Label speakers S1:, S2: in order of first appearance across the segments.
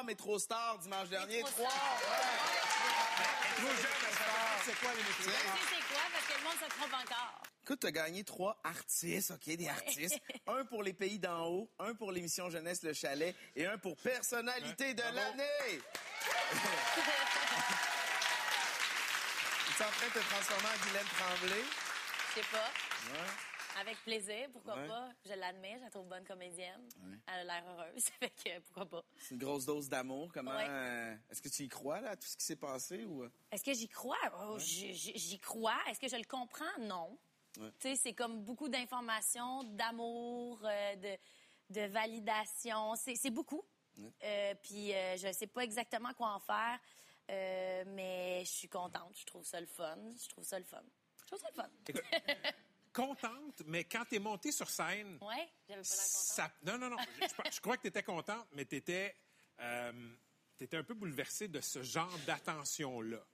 S1: trois Métro Stars dimanche dernier.
S2: Métro
S1: Trois!
S3: C'est quoi les
S2: sais c'est quoi, parce que le monde se trompe encore.
S1: Écoute, t'as gagné trois artistes, OK, des artistes. un pour les pays d'en haut, un pour l'émission Jeunesse Le Chalet et un pour personnalité de
S3: Bravo.
S1: l'année. Tu es en train de te transformer en Guylaine Tremblay?
S2: Je sais pas.
S1: Ouais.
S2: Avec plaisir, pourquoi
S1: Ouais.
S2: pas. Je l'admets, je la trouve bonne comédienne. Elle a l'air heureuse, fait que pourquoi pas.
S1: C'est une grosse dose d'amour. Comment
S2: Ouais.
S1: euh, est-ce que tu y crois là, à tout ce qui s'est passé ou euh?
S2: Est-ce que j'y crois? Oh, J'y crois. Est-ce que je le comprends? Non.
S1: Ouais.
S2: Tu sais, c'est comme beaucoup d'informations, d'amour, euh, de, de validation. C'est beaucoup. Euh, puis euh, je sais pas exactement quoi en faire, euh, mais je suis contente. Je trouve ça le fun. Je trouve ça le fun. Je trouve ça le fun.
S3: Contente, mais quand t'es montée sur scène,
S2: ouais, j'avais pas
S3: ça... Non, non, non. Je, crois que t'étais contente, mais t'étais... Euh, t'étais un peu bouleversée de ce genre d'attention-là.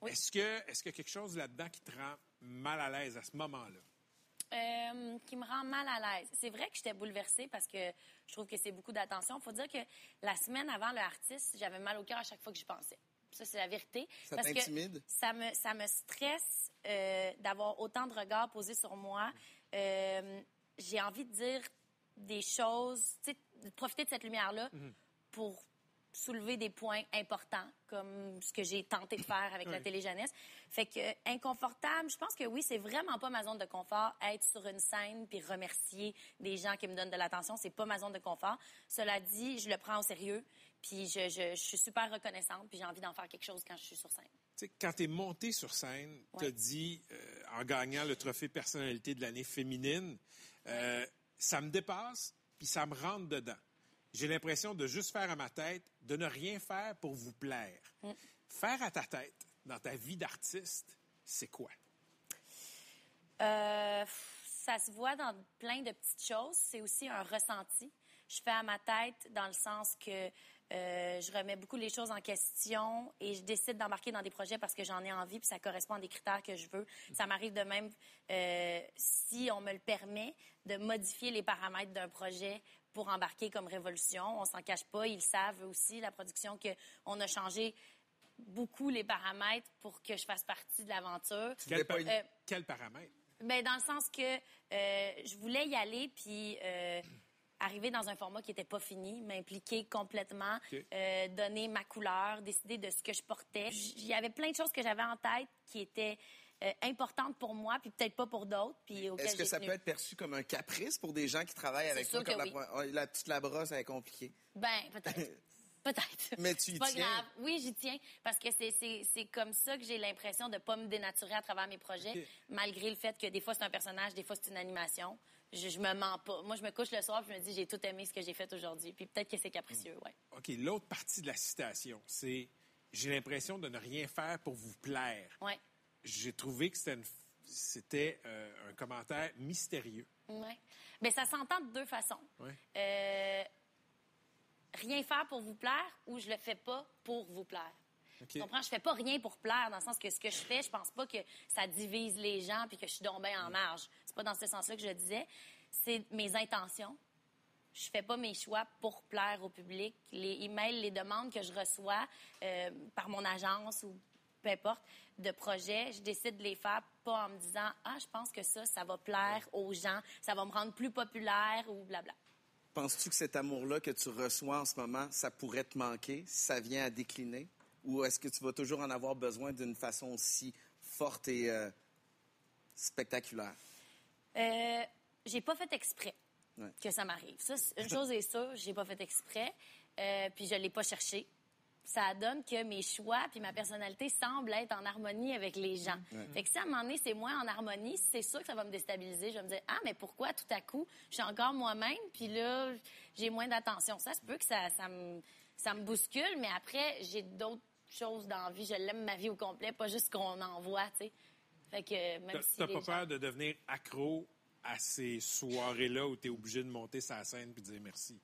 S2: Oui.
S3: Est-ce que est-ce qu'il y a quelque chose là-dedans qui te rend mal à l'aise à ce moment-là?
S2: Euh, qui me rend mal à l'aise. C'est vrai que j'étais bouleversée parce que je trouve que c'est beaucoup d'attention. faut dire que la semaine avant le artiste, j'avais mal au cœur à chaque fois que j'y pensais. Ça, c'est la vérité.
S1: Ça
S2: parce que
S1: t'intimide?
S2: ça me, ça me stresse euh, d'avoir autant de regards posés sur moi. Euh, J'ai envie de dire des choses, de profiter de cette lumière-là pour soulever des points importants, comme ce que j'ai tenté de faire avec la
S3: Oui.
S2: télé jeunesse. Fait que euh, inconfortable, je pense que oui, c'est vraiment pas ma zone de confort. Être sur une scène puis remercier des gens qui me donnent de l'attention, c'est pas ma zone de confort. Cela dit, je le prends au sérieux, puis je, je, je suis super reconnaissante, puis j'ai envie d'en faire quelque chose quand je suis sur scène.
S3: Tu sais, quand tu es monté sur scène, tu
S2: Ouais.
S3: dit, euh, en gagnant le trophée personnalité de l'année féminine, euh, ça me dépasse, puis ça me rentre dedans. J'ai l'impression de juste faire à ma tête, de ne rien faire pour vous plaire.
S2: Mm.
S3: Faire à ta tête, dans ta vie d'artiste, c'est quoi?
S2: Euh, ça se voit dans plein de petites choses. C'est aussi un ressenti. Je fais à ma tête dans le sens que euh, je remets beaucoup les choses en question et je décide d'embarquer dans des projets parce que j'en ai envie puis ça correspond à des critères que je veux. Ça m'arrive de même, euh, si on me le permet, de modifier les paramètres d'un projet pour embarquer comme révolution. On s'en cache pas. Ils savent aussi, la production, qu'on a changé beaucoup les paramètres pour que je fasse partie de l'aventure.
S1: une-
S2: Euh,
S3: Quel paramètre?
S2: ben, dans le sens que je voulais y aller puis arriver dans un format qui était pas fini, m'impliquer complètement, euh, donner ma couleur, décider de ce que je portais. Il y avait plein de choses que j'avais en tête qui étaient euh, importantes pour moi puis peut-être pas pour d'autres puis
S1: Est-ce que ça
S2: tenu.
S1: peut être perçu comme un caprice pour des gens qui travaillent avec toi? Comme
S2: que
S1: la, oh, la petite labrosse, elle est compliquée.
S2: Ben, peut-être. Peut-être.
S1: Mais tu y
S2: C'est pas
S1: tiens.
S2: grave. Oui, j'y tiens. Parce que c'est- c'est c'est comme ça que j'ai l'impression de pas me dénaturer à travers mes projets, malgré le fait que des fois c'est un personnage, des fois c'est une animation. Je, je me mens pas. Moi, je me couche le soir puis je me dis j'ai tout aimé ce que j'ai fait aujourd'hui. Puis peut-être que c'est capricieux, ouais.
S3: OK, l'autre partie de la citation, c'est j'ai l'impression de ne rien faire pour vous plaire.
S2: Ouais.
S3: J'ai trouvé que c'était euh, un commentaire mystérieux.
S2: Ouais. Ben ça s'entend de deux façons.
S3: Ouais.
S2: Euh, rien faire pour vous plaire ou je le fais pas pour vous plaire.
S3: OK.
S2: Tu comprends? Je fais pas rien pour plaire, dans le sens que ce que je fais, je pense pas que ça divise les gens puis que je suis donc bien en marge. Pas dans ce sens-là que je disais. C'est mes intentions. Je fais pas mes choix pour plaire au public. Les emails, les demandes que je reçois euh, par mon agence ou peu importe, de projets, je décide de les faire pas en me disant « Ah, je pense que ça, ça va plaire aux gens, ça va me rendre plus populaire ou blabla.
S1: Penses-tu que cet amour-là que tu reçois en ce moment, ça pourrait te manquer? Si ça vient à décliner? Ou est-ce que tu vas toujours en avoir besoin d'une façon aussi forte et euh, spectaculaire?
S2: Euh, j'ai pas fait exprès
S1: Ouais.
S2: que ça m'arrive. Ça, une chose est sûre, j'ai pas fait exprès, euh, puis je l'ai pas cherché. Ça donne que mes choix puis ma personnalité semblent être en harmonie avec les gens. Fait que si à un moment donné, c'est moins en harmonie, c'est sûr que ça va me déstabiliser. Je vais me dire, ah, mais pourquoi tout à coup, je suis encore moi-même, puis là, j'ai moins d'attention. Ça se peut que ça, ça, me, ça me bouscule, mais après, j'ai d'autres choses dans la vie. Je l'aime ma vie au complet, pas juste ce qu'on envoie, tu sais. Fait que même
S3: T'as
S2: si
S3: t'as
S2: les
S3: pas
S2: gens-
S3: peur de devenir accro à ces soirées-là où tu es obligé de monter sa scène puis de dire merci?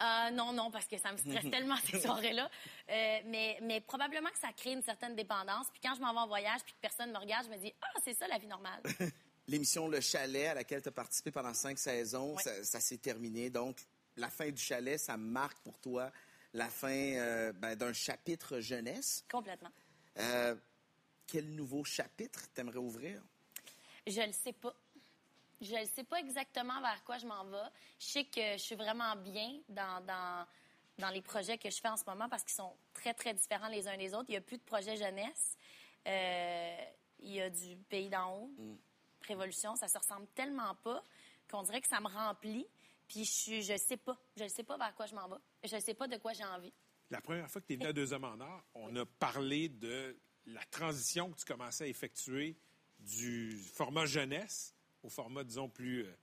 S2: Euh, non, non, parce que ça me stresse tellement ces soirées-là. Euh, mais, mais probablement que ça crée une certaine dépendance. Puis quand je m'en vais en voyage puis que personne me regarde, je me dis ah c'est ça la vie normale.
S1: L'émission Le Chalet, à laquelle tu as participé pendant cinq saisons,
S2: Ouais.
S1: ça, ça s'est terminé. Donc, la fin du chalet, ça marque pour toi la fin euh, ben, d'un chapitre jeunesse.
S2: Complètement.
S1: Euh, quel nouveau chapitre t'aimerais ouvrir?
S2: Je le sais pas. Je ne sais pas exactement vers quoi je m'en vais. Je sais que je suis vraiment bien dans, dans, dans les projets que je fais en ce moment parce qu'ils sont très, très différents les uns des autres. Il n'y a plus de projet jeunesse. Euh, il y a du pays d'en haut, Révolution. Ça se ressemble tellement pas qu'on dirait que ça me remplit. Puis je suis, je sais pas. Je ne sais pas vers quoi je m'en vais. Je ne sais pas de quoi j'ai envie.
S3: La première fois que tu es venu à Deux Hommes en Or, on a parlé de la transition que tu commençais à effectuer du format jeunesse au format, disons, plus euh,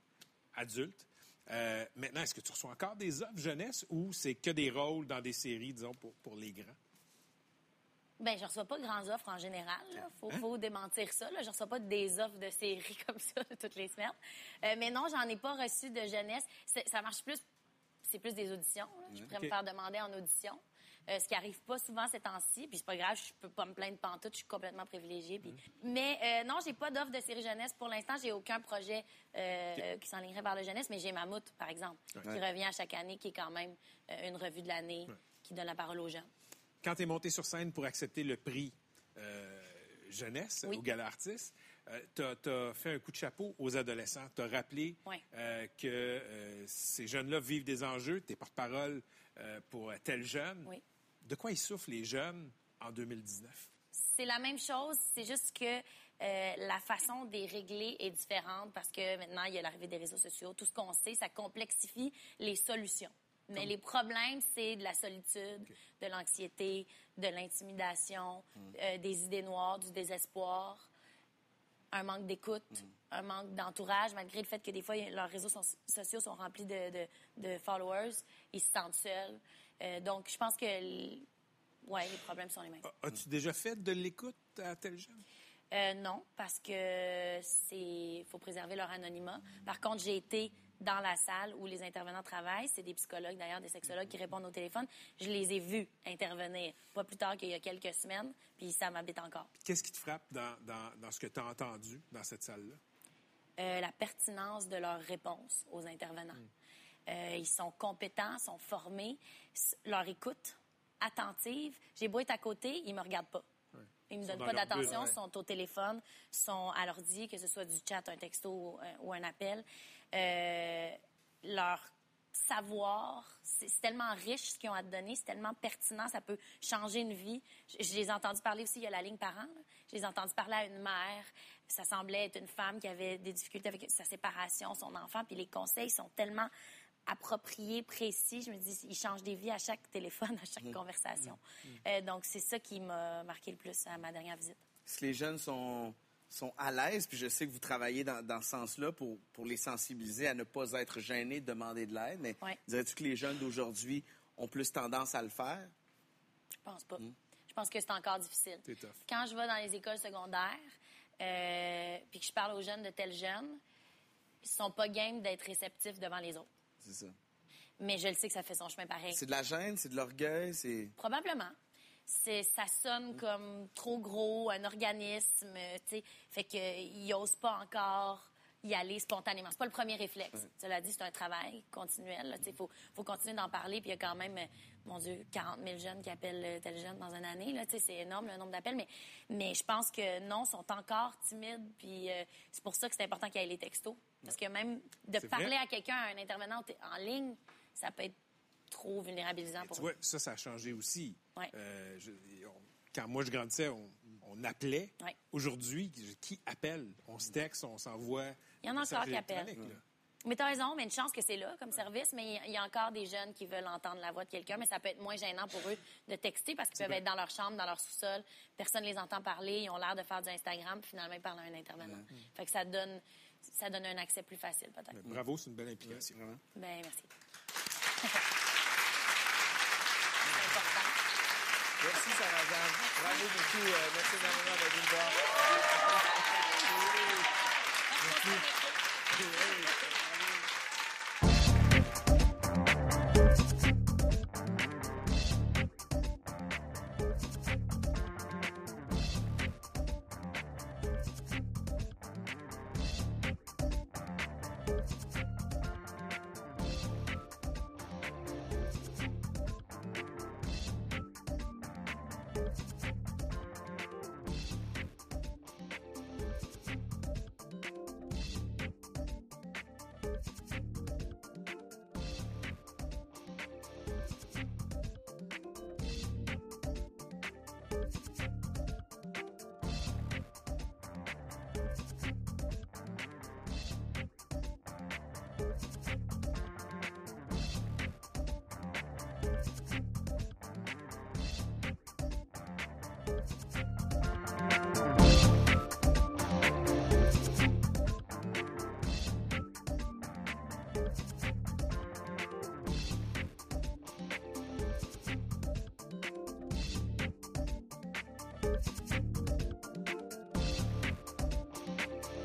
S3: adulte. Euh, maintenant, est-ce que tu reçois encore des offres jeunesse ou c'est que des rôles dans des séries, disons, pour, pour les grands?
S2: Ben, je reçois pas de grandes offres en général. Il faut, démentir ça. Là. Je reçois pas des offres de séries comme ça toutes les semaines. Euh, mais non, j'en ai pas reçu de jeunesse. Ça marche plus, c'est plus des auditions. Je pourrais me faire demander en audition. Euh, ce qui arrive pas souvent ces temps-ci. Puis c'est pas grave, je peux pas me plaindre pantoute, je suis complètement privilégiée. Puis... Mais euh, non, j'ai pas d'offre de série jeunesse pour l'instant. J'ai aucun projet euh, qui s'enlignerait vers la jeunesse, mais j'ai Mammouth, par exemple, qui revient à chaque année, qui est quand même une revue de l'année qui donne la parole aux jeunes.
S3: Quand tu es monté sur scène pour accepter le prix jeunesse au Gala Artiste, tu as, fait un coup de chapeau aux adolescents. Tu as rappelé que ces jeunes-là vivent des enjeux. Tu es porte-parole pour tel jeune.
S2: Oui.
S3: De quoi ils souffrent les jeunes en 2019?
S2: C'est la même chose, c'est juste que euh, la façon de les régler est différente parce que maintenant, il y a l'arrivée des réseaux sociaux. Tout ce qu'on sait, ça complexifie les solutions. Mais les problèmes, c'est de la solitude, de l'anxiété, de l'intimidation, hmm. euh, des idées noires, du désespoir, un manque d'écoute, hmm. un manque d'entourage, malgré le fait que des fois, leurs réseaux sociaux sont remplis de, de followers, ils se sentent seuls. Euh, donc, je pense que ouais, les problèmes sont les mêmes.
S3: As-tu déjà fait de l'écoute à tel jeune?
S2: Euh, non, parce que c'est faut préserver leur anonymat. Par contre, j'ai été dans la salle où les intervenants travaillent. C'est des psychologues, d'ailleurs, des sexologues qui répondent au téléphone. Je les ai vus intervenir, pas plus tard qu'il y a quelques semaines, puis ça m'habite encore.
S3: Qu'est-ce qui te frappe dans, dans, dans ce que tu as entendu dans cette salle-là?
S2: Euh, la pertinence de leurs réponses aux intervenants. Hmm. Euh, ils sont compétents, sont formés. Leur écoute attentive. J'ai beau être à côté, ils me regardent pas. Ils me donnent pas d'attention, Ils sont au téléphone, sont à l'ordi, que ce soit du chat, un texto ou un appel. Euh, leur savoir, c'est tellement riche ce qu'ils ont à te donner, c'est tellement pertinent, ça peut changer une vie. Je, les ai entendus parler aussi, il y a la ligne parent. Je les ai entendus parler à une mère. Ça semblait être une femme qui avait des difficultés avec sa séparation, son enfant, puis les conseils sont tellement approprié, précis. Je me dis, il change des vies à chaque téléphone, à chaque mmh. conversation. Mmh. Euh, donc, c'est ça qui m'a marqué le plus à ma dernière visite.
S1: Si les jeunes sont, sont à l'aise, puis je sais que vous travaillez dans, dans ce sens-là pour, pour les sensibiliser à ne pas être gênés de demander de l'aide, mais dirais-tu que les jeunes d'aujourd'hui ont plus tendance à le faire?
S2: Je pense pas. Mmh. Je pense que c'est encore difficile. Quand je vais dans les écoles secondaires, euh, puis que je parle aux jeunes de tels jeunes, ils sont pas game d'être réceptifs devant les autres.
S1: C'est ça.
S2: Mais je le sais que ça fait son chemin pareil.
S1: C'est de la gêne, c'est de l'orgueil, c'est.
S2: Probablement. C'est, ça sonne comme trop gros, un organisme, tu sais. Fait qu'ils n'osent pas encore y aller spontanément. C'est pas le premier réflexe. Cela dit, c'est un travail continuel. Il faut, faut continuer d'en parler. Puis il y a quand même, mon Dieu, 40 000 jeunes qui appellent euh, tel jeune dans une année. Là, c'est énorme le nombre d'appels. Mais, mais je pense que non, sont encore timides. Puis euh, c'est pour ça que c'est important qu'il y ait les textos. Parce que même de parler à quelqu'un, à un intervenant en ligne, ça peut être trop vulnérabilisant pour
S3: tu vois, ça, ça a changé aussi. Euh, quand moi, je grandissais, on, appelait. Aujourd'hui, qui appelle? On se texte, on s'envoie.
S2: Il y en a encore qui appellent. Mais tu as raison, mais une chance que c'est là comme service, mais il y a encore des jeunes qui veulent entendre la voix de quelqu'un, mais ça peut être moins gênant pour eux de texter parce qu'ils peuvent être dans leur chambre, dans leur sous-sol, personne ne les entend parler, ils ont l'air de faire du Instagram, puis finalement ils parlent à un intervenant. Fait que ça donne ça donne un accès plus facile, peut-être.
S3: Bravo, c'est une belle implication.
S2: Ben, merci.
S1: Merci, Sarah Jeanne. Bravo beaucoup. Euh, merci énormément de nous voir. Merci.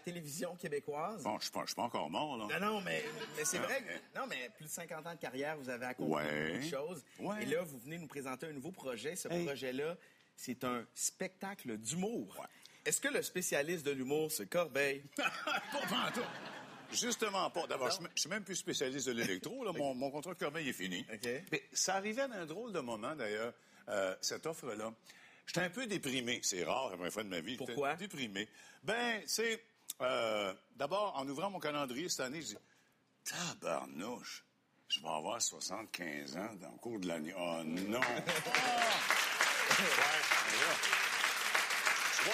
S1: télévision québécoise.
S4: Bon, je suis pas, je suis pas encore mort, là.
S1: Non, non, mais, mais c'est vrai. que- non, mais plus de 50 ans de carrière, vous avez accompli
S4: Ouais.
S1: beaucoup de choses.
S4: Ouais.
S1: Et là, vous venez nous présenter un nouveau projet. Ce
S4: Hey.
S1: projet-là, c'est un spectacle d'humour.
S4: Ouais.
S1: Est-ce que le spécialiste de l'humour, c'est Corbeil?
S4: Pas pantoute. Justement pas. D'abord, je suis même- je suis même plus spécialiste de l'électro. là. Mon, mon contrat de Corbeil est fini.
S1: OK.
S4: Mais ça arrivait à un drôle de moment, d'ailleurs, euh, cette offre-là. J'étais un peu déprimé. C'est rare, la première fois de ma vie.
S1: Pourquoi?
S4: Déprimé. Ben, c'est... euh, D'abord, en ouvrant mon calendrier cette année, je dis Tabarnouche, je vais avoir 75 ans dans le cours de l'année. Oh non! Ouais,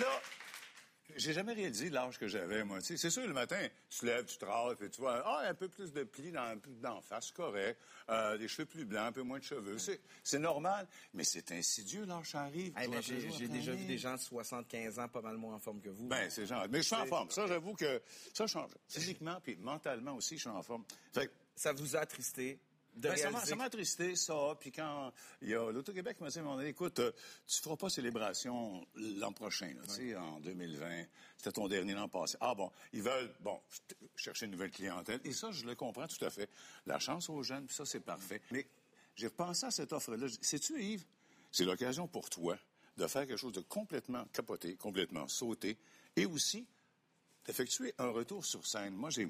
S4: Là, j'ai jamais réalisé l'âge que j'avais, moi. C'est sûr, le matin, tu te lèves, tu te rases, puis tu vois, ah, un peu plus de plis dans, d'en face, correct. Euh, des cheveux plus blancs, un peu moins de cheveux. C'est, normal, mais c'est insidieux, l'âge arrive.
S1: Hey, j'ai déjà vu des gens de 75 ans pas mal moins en forme que vous.
S4: Ben, c'est genre. Mais je suis en forme. Ça, j'avoue que ça change. Physiquement, puis mentalement aussi, je suis en forme. Fait
S1: Ça vous a attristé? De
S4: ben, ça m'a- attristé, ça. Puis quand il y a l'Auto-Québec m'a dit, donné, écoute, euh, tu feras pas célébration l'an prochain, là, tu sais, en 2020. C'était ton dernier l'an passé. Ah bon, ils veulent, bon, chercher une nouvelle clientèle. Et ça, je le comprends tout à fait. La chance aux jeunes, puis ça, c'est parfait. Mais j'ai repensé à cette offre-là. Sais-tu, Yves, c'est l'occasion pour toi de faire quelque chose de complètement capoté, complètement sauté, et aussi d'effectuer un retour sur scène. Moi, j'ai,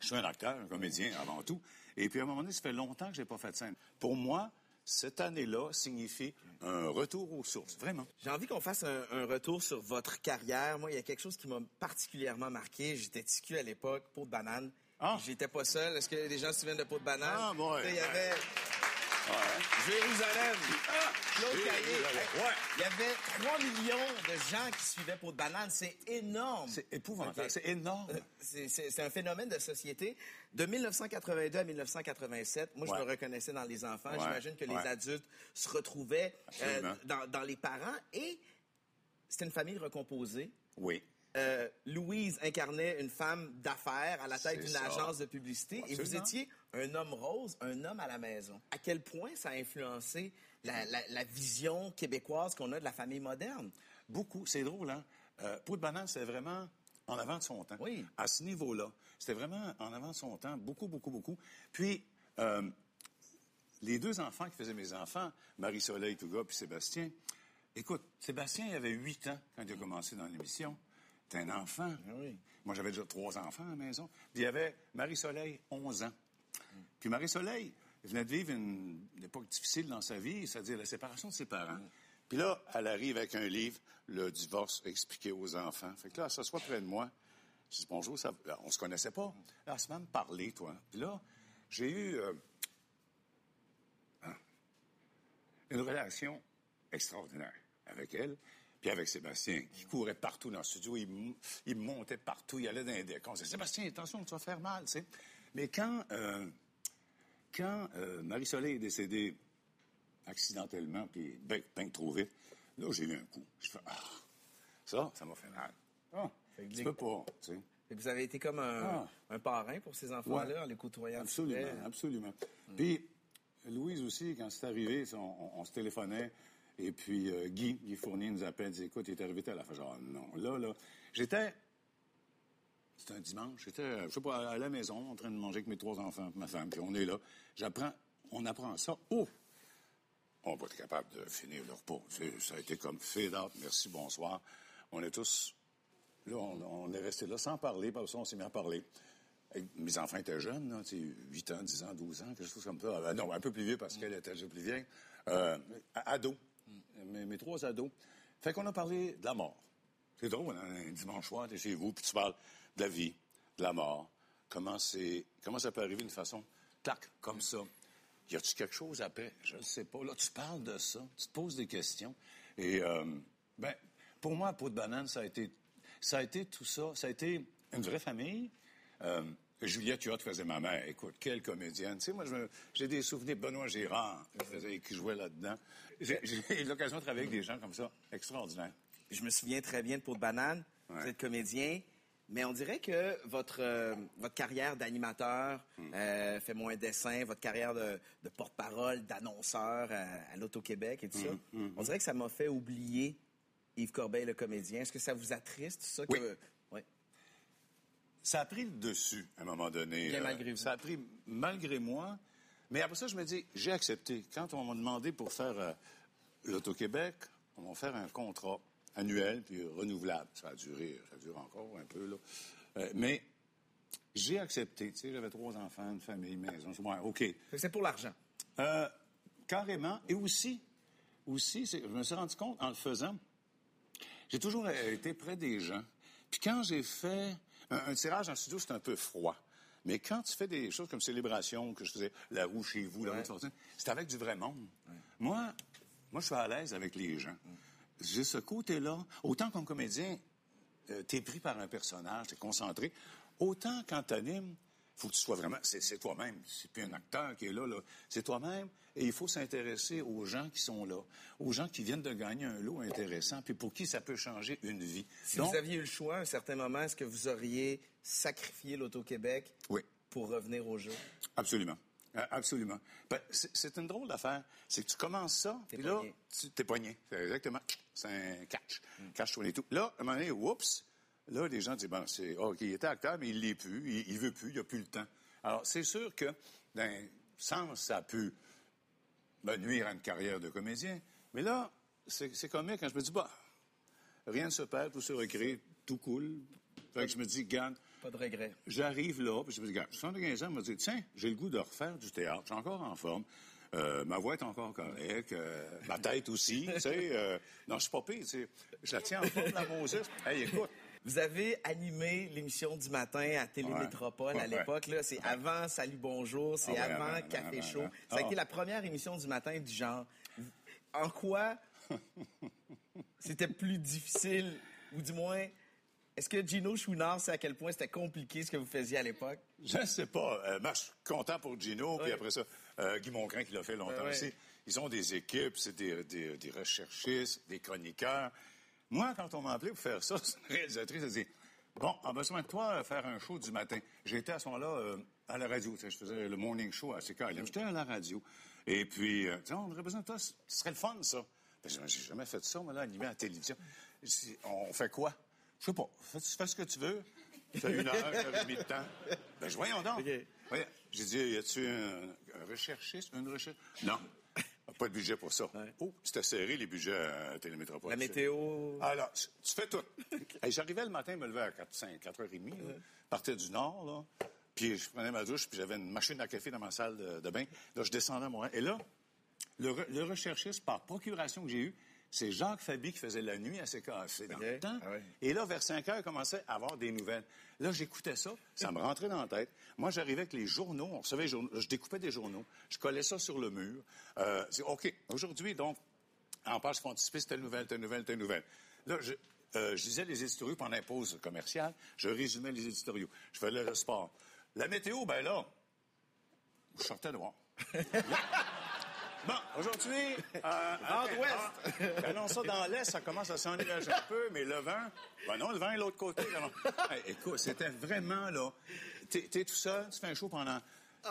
S4: je suis un acteur, un comédien avant tout. Et puis, à un moment donné, ça fait longtemps que j'ai pas fait de scène. Pour moi, cette année-là signifie un retour aux sources. Vraiment.
S1: J'ai envie qu'on fasse un, un retour sur votre carrière. Moi, il y a quelque chose qui m'a particulièrement marqué. J'étais TQ à l'époque, peau de banane.
S4: Ah.
S1: J'étais pas seul. Est-ce que les gens se souviennent de peau de banane?
S4: Ah,
S1: sais, Il y avait Jérusalem. Claude Caillé.
S4: Ouais.
S1: Il y avait 3 millions de gens qui suivaient peau de banane. C'est énorme.
S4: C'est épouvantable. C'est énorme.
S1: C'est- C'est un phénomène de société. De 1982 à 1987, moi, je me reconnaissais dans les enfants.
S4: Ouais.
S1: J'imagine que les adultes se retrouvaient euh, dans, dans les parents. Et c'était une famille recomposée.
S4: Oui.
S1: Euh, Louise incarnait une femme d'affaires à la tête d'une agence de publicité et vous étiez un homme rose, un homme à la maison. À quel point ça a influencé la, la- la vision québécoise qu'on a de la famille moderne?
S4: Beaucoup. C'est drôle, hein? Euh, Peau de banane, c'est vraiment en avant de son temps.
S1: Oui.
S4: À ce niveau-là, c'était vraiment en avant de son temps, beaucoup, beaucoup, beaucoup. Puis, euh, les deux enfants qui faisaient mes enfants, Marie-Soleil, tout gars, puis Sébastien, écoute, Sébastien, il avait huit ans quand il a commencé dans l'émission. T'es un enfant.
S1: Ah oui.
S4: Moi, j'avais déjà trois enfants à la maison. Puis il y avait Marie-Soleil, 11 ans. Puis Marie-Soleil venait de vivre une, une époque difficile dans sa vie, c'est-à-dire la séparation de ses parents. Puis là, elle arrive avec un livre, Le divorce expliqué aux enfants. Fait que là, elle s'assoit près de moi. Je dis bonjour, ça... là, on se connaissait pas. Là, elle se met à me parler, toi. Puis là, j'ai eu euh, hein, une relation extraordinaire avec elle, puis avec Sébastien, qui courait partout dans le studio, il, montait partout, il allait dans les décors. On disait, Sébastien, attention, tu vas faire mal, tu sais. Mais quand, euh, quand euh, Marie-Soleil est décédée accidentellement, puis ben, ben trop vite, là, j'ai eu un coup. Je fais, ah, ça, ça m'a fait mal. Ah,
S1: Fait que
S4: tu
S1: les-
S4: peux pas, tu sais.
S1: Et vous avez été comme un,
S4: Ah.
S1: un parrain pour ces enfants-là
S4: Ouais.
S1: en les côtoyant.
S4: Absolument, absolument. Puis, Louise aussi, quand c'est arrivé, on, on- on se téléphonait. Et puis, euh, Guy, Guy Fournier nous appelle, dit Écoute, il est arrivé à la fin. Genre, non, là, là. J'étais. C'était un dimanche. J'étais, euh, je sais pas, à la maison, en train de manger avec mes trois enfants, ma femme. Puis on est là. J'apprends, on apprend ça. Oh! On va être capable de finir le repas. Ça a été comme fade out. Merci, bonsoir. On est tous Là, on, est resté là sans parler. Par ça, on s'est mis à parler. Mes enfants étaient jeunes, là, tu sais, 8 ans, 10 ans, 12 ans, quelque chose comme ça. Euh, non, un peu plus vieux parce qu'elle était déjà plus vieille. Euh, ados. Mes, mes trois ados. Fait qu'on a parlé de la mort. C'est drôle, hein, un dimanche soir, t'es chez vous, puis tu parles de la vie, de la mort. Comment, c'est, comment ça peut arriver d'une façon, clac, comme ça? Y a-tu quelque chose après? Je ne sais pas. Là, tu parles de ça, tu te poses des questions. Et, euh, ben, pour moi, Peau de banane, ça a été, ça a été tout ça. Ça a été une vraie famille. Euh, Juliette Huot faisait ma mère. Écoute, quelle comédienne. Tu sais, moi, j'ai des souvenirs Benoît Gérard qui, jouait là-dedans. J'ai j'ai eu l'occasion de travailler avec des gens comme ça. Extraordinaire.
S1: Je me souviens très bien de Peau de banane.
S4: Ouais.
S1: Vous êtes comédien. Mais on dirait que votre, euh, votre carrière d'animateur
S4: Hmm.
S1: euh, fait moins dessin, votre carrière de, de porte-parole, d'annonceur à, à l'Auto-Québec et tout
S4: Hmm,
S1: ça. On dirait que ça m'a fait oublier Yves Corbeil, le comédien. Est-ce que ça vous attriste, ça?
S4: Oui.
S1: Que... Ouais?
S4: Ça a pris le dessus à un moment donné.
S1: Bien
S4: Euh,
S1: malgré vous.
S4: Ça a pris malgré moi. Mais après ça, je me dis, j'ai accepté. Quand on m'a demandé pour faire euh, l'Auto-Québec, on va faire un contrat annuel puis renouvelable. Ça a duré, ça dure encore un peu, là. Euh, mais j'ai accepté. Tu sais, j'avais trois enfants, une famille, une maison. Ouais, OK.
S1: C'est pour l'argent.
S4: Euh, carrément. Et aussi, aussi je me suis rendu compte en le faisant, j'ai toujours euh, été près des gens. Puis quand j'ai fait un, un tirage en studio, c'est un peu froid. Mais quand tu fais des choses comme Célébration, que je faisais La roue chez vous, La roue de fortune, c'est avec du vrai monde. Moi, moi, je suis à l'aise avec les gens. J'ai ce côté-là. Autant comme comédien, euh, t'es pris par un personnage, t'es concentré. Autant quand t'animes, faut que tu sois vraiment... C'est toi-même. C'est plus un acteur qui est là. là. C'est toi-même. Et il faut s'intéresser aux gens qui sont là. Aux gens qui viennent de gagner un lot intéressant, puis pour qui ça peut changer une vie.
S1: Si
S4: Donc,
S1: vous aviez eu le choix à un certain moment, est-ce que vous auriez sacrifié l'Auto-Québec
S4: Oui.
S1: pour revenir au jeu?
S4: Absolument. Euh, Absolument. Ben, c'est une drôle d'affaire. C'est que tu commences ça, puis là, tu t'es pogné. C'est exactement. C'est un catch. Catch toi et tout. Là, à un moment donné, oups, là, les gens disent, bon, c'est, OK, il était acteur, mais il l'est plus, il, il veut plus, il a plus le temps. Alors, c'est sûr que, d'un sens, ça peut me nuire à une carrière de comédien. Mais là, c'est c'est comique quand je me dis, bah, rien ne se perd, tout se recrée, tout coule. Fait que je me dis, garde,
S1: Pas de regret.
S4: J'arrive là, puis je me dis, regarde, 75 ans, je me dis, tiens, j'ai le goût de refaire du théâtre. Je suis encore en forme. Euh, ma voix est encore correcte. euh, ma tête aussi, tu sais. euh, non, je suis pas pire, tu sais. Je la tiens en forme, la Moses. Hey, écoute,
S1: Vous avez animé l'émission du matin à Télémétropole
S4: Ouais,
S1: à l'époque. là. C'est avant Salut Bonjour, c'est
S4: Ah
S1: avant
S4: avant,
S1: Café
S4: avant,
S1: Chaud.
S4: avant.
S1: Ça a
S4: Ah.
S1: été la première émission du matin du genre. En quoi c'était plus difficile, ou du moins, est-ce que Gino Chouinard sait à quel point c'était compliqué ce que vous faisiez à l'époque?
S4: je ne sais pas. Euh, moi, je suis content pour Gino, puis après ça, euh, Guy Mongrain qui l'a fait longtemps
S1: ouais.
S4: aussi. Ils ont des équipes, c'est des, des, des recherchistes, des chroniqueurs. Moi, quand on m'a appelé pour faire ça, une réalisatrice, elle dit Bon, on a besoin de toi euh, faire un show du matin. J'étais à ce moment-là euh, à la radio. Je faisais le morning show à CKLM. J'étais à la radio. Et puis, on aurait besoin de toi. Ce serait le fun, ça. Ben, j'ai- jamais fait ça, moi, là, animé à la télévision. On fait quoi? Je sais pas. Fais, fais ce que tu veux. Fais une heure, une heure et demie de temps. Ben, je voyons donc.
S1: OK.
S4: Voyons. J'ai dit, y a-tu un, un recherchiste, une recherche? Non. Pas de budget pour ça. Oh, c'était serré, les budgets à Télémétropole.
S1: La météo.
S4: Alors, tu fais tout. J'arrivais le matin, me lever à 4, 5, 4h30, là, partais du nord, là, puis je prenais ma douche, puis j'avais une machine à café dans ma salle de, de bain. Là, je descendais à Montréal. Et là, le, re- le recherchiste par procuration que j'ai eu, c'est Jacques Fabi qui faisait la nuit à CKFC dans le temps.
S1: Ah.
S4: Et là, vers 5 heures, il commençait à avoir des nouvelles. Là, j'écoutais ça, ça me rentrait dans la tête. Moi, j'arrivais avec les journaux, on recevait les journaux, je découpais des journaux, je collais ça sur le mur. Euh, OK, aujourd'hui, donc, en page frontispice, telle nouvelle, telle nouvelle, telle nouvelle. Là, je, euh, je lisais les éditoriaux pendant la pause commerciale, je résumais les éditoriaux, je faisais le sport. La météo, ben là, je sortais dehors. Bon, aujourd'hui, euh,
S1: Nord-ouest.
S4: ah, ben non, ça, dans l'Est, ça commence à s'ennuager un peu, mais le vent, ben non, le vent est de l'autre côté. Alors, hey, écoute, c'était vraiment, là, t'es es tout seul, tu fais un show pendant,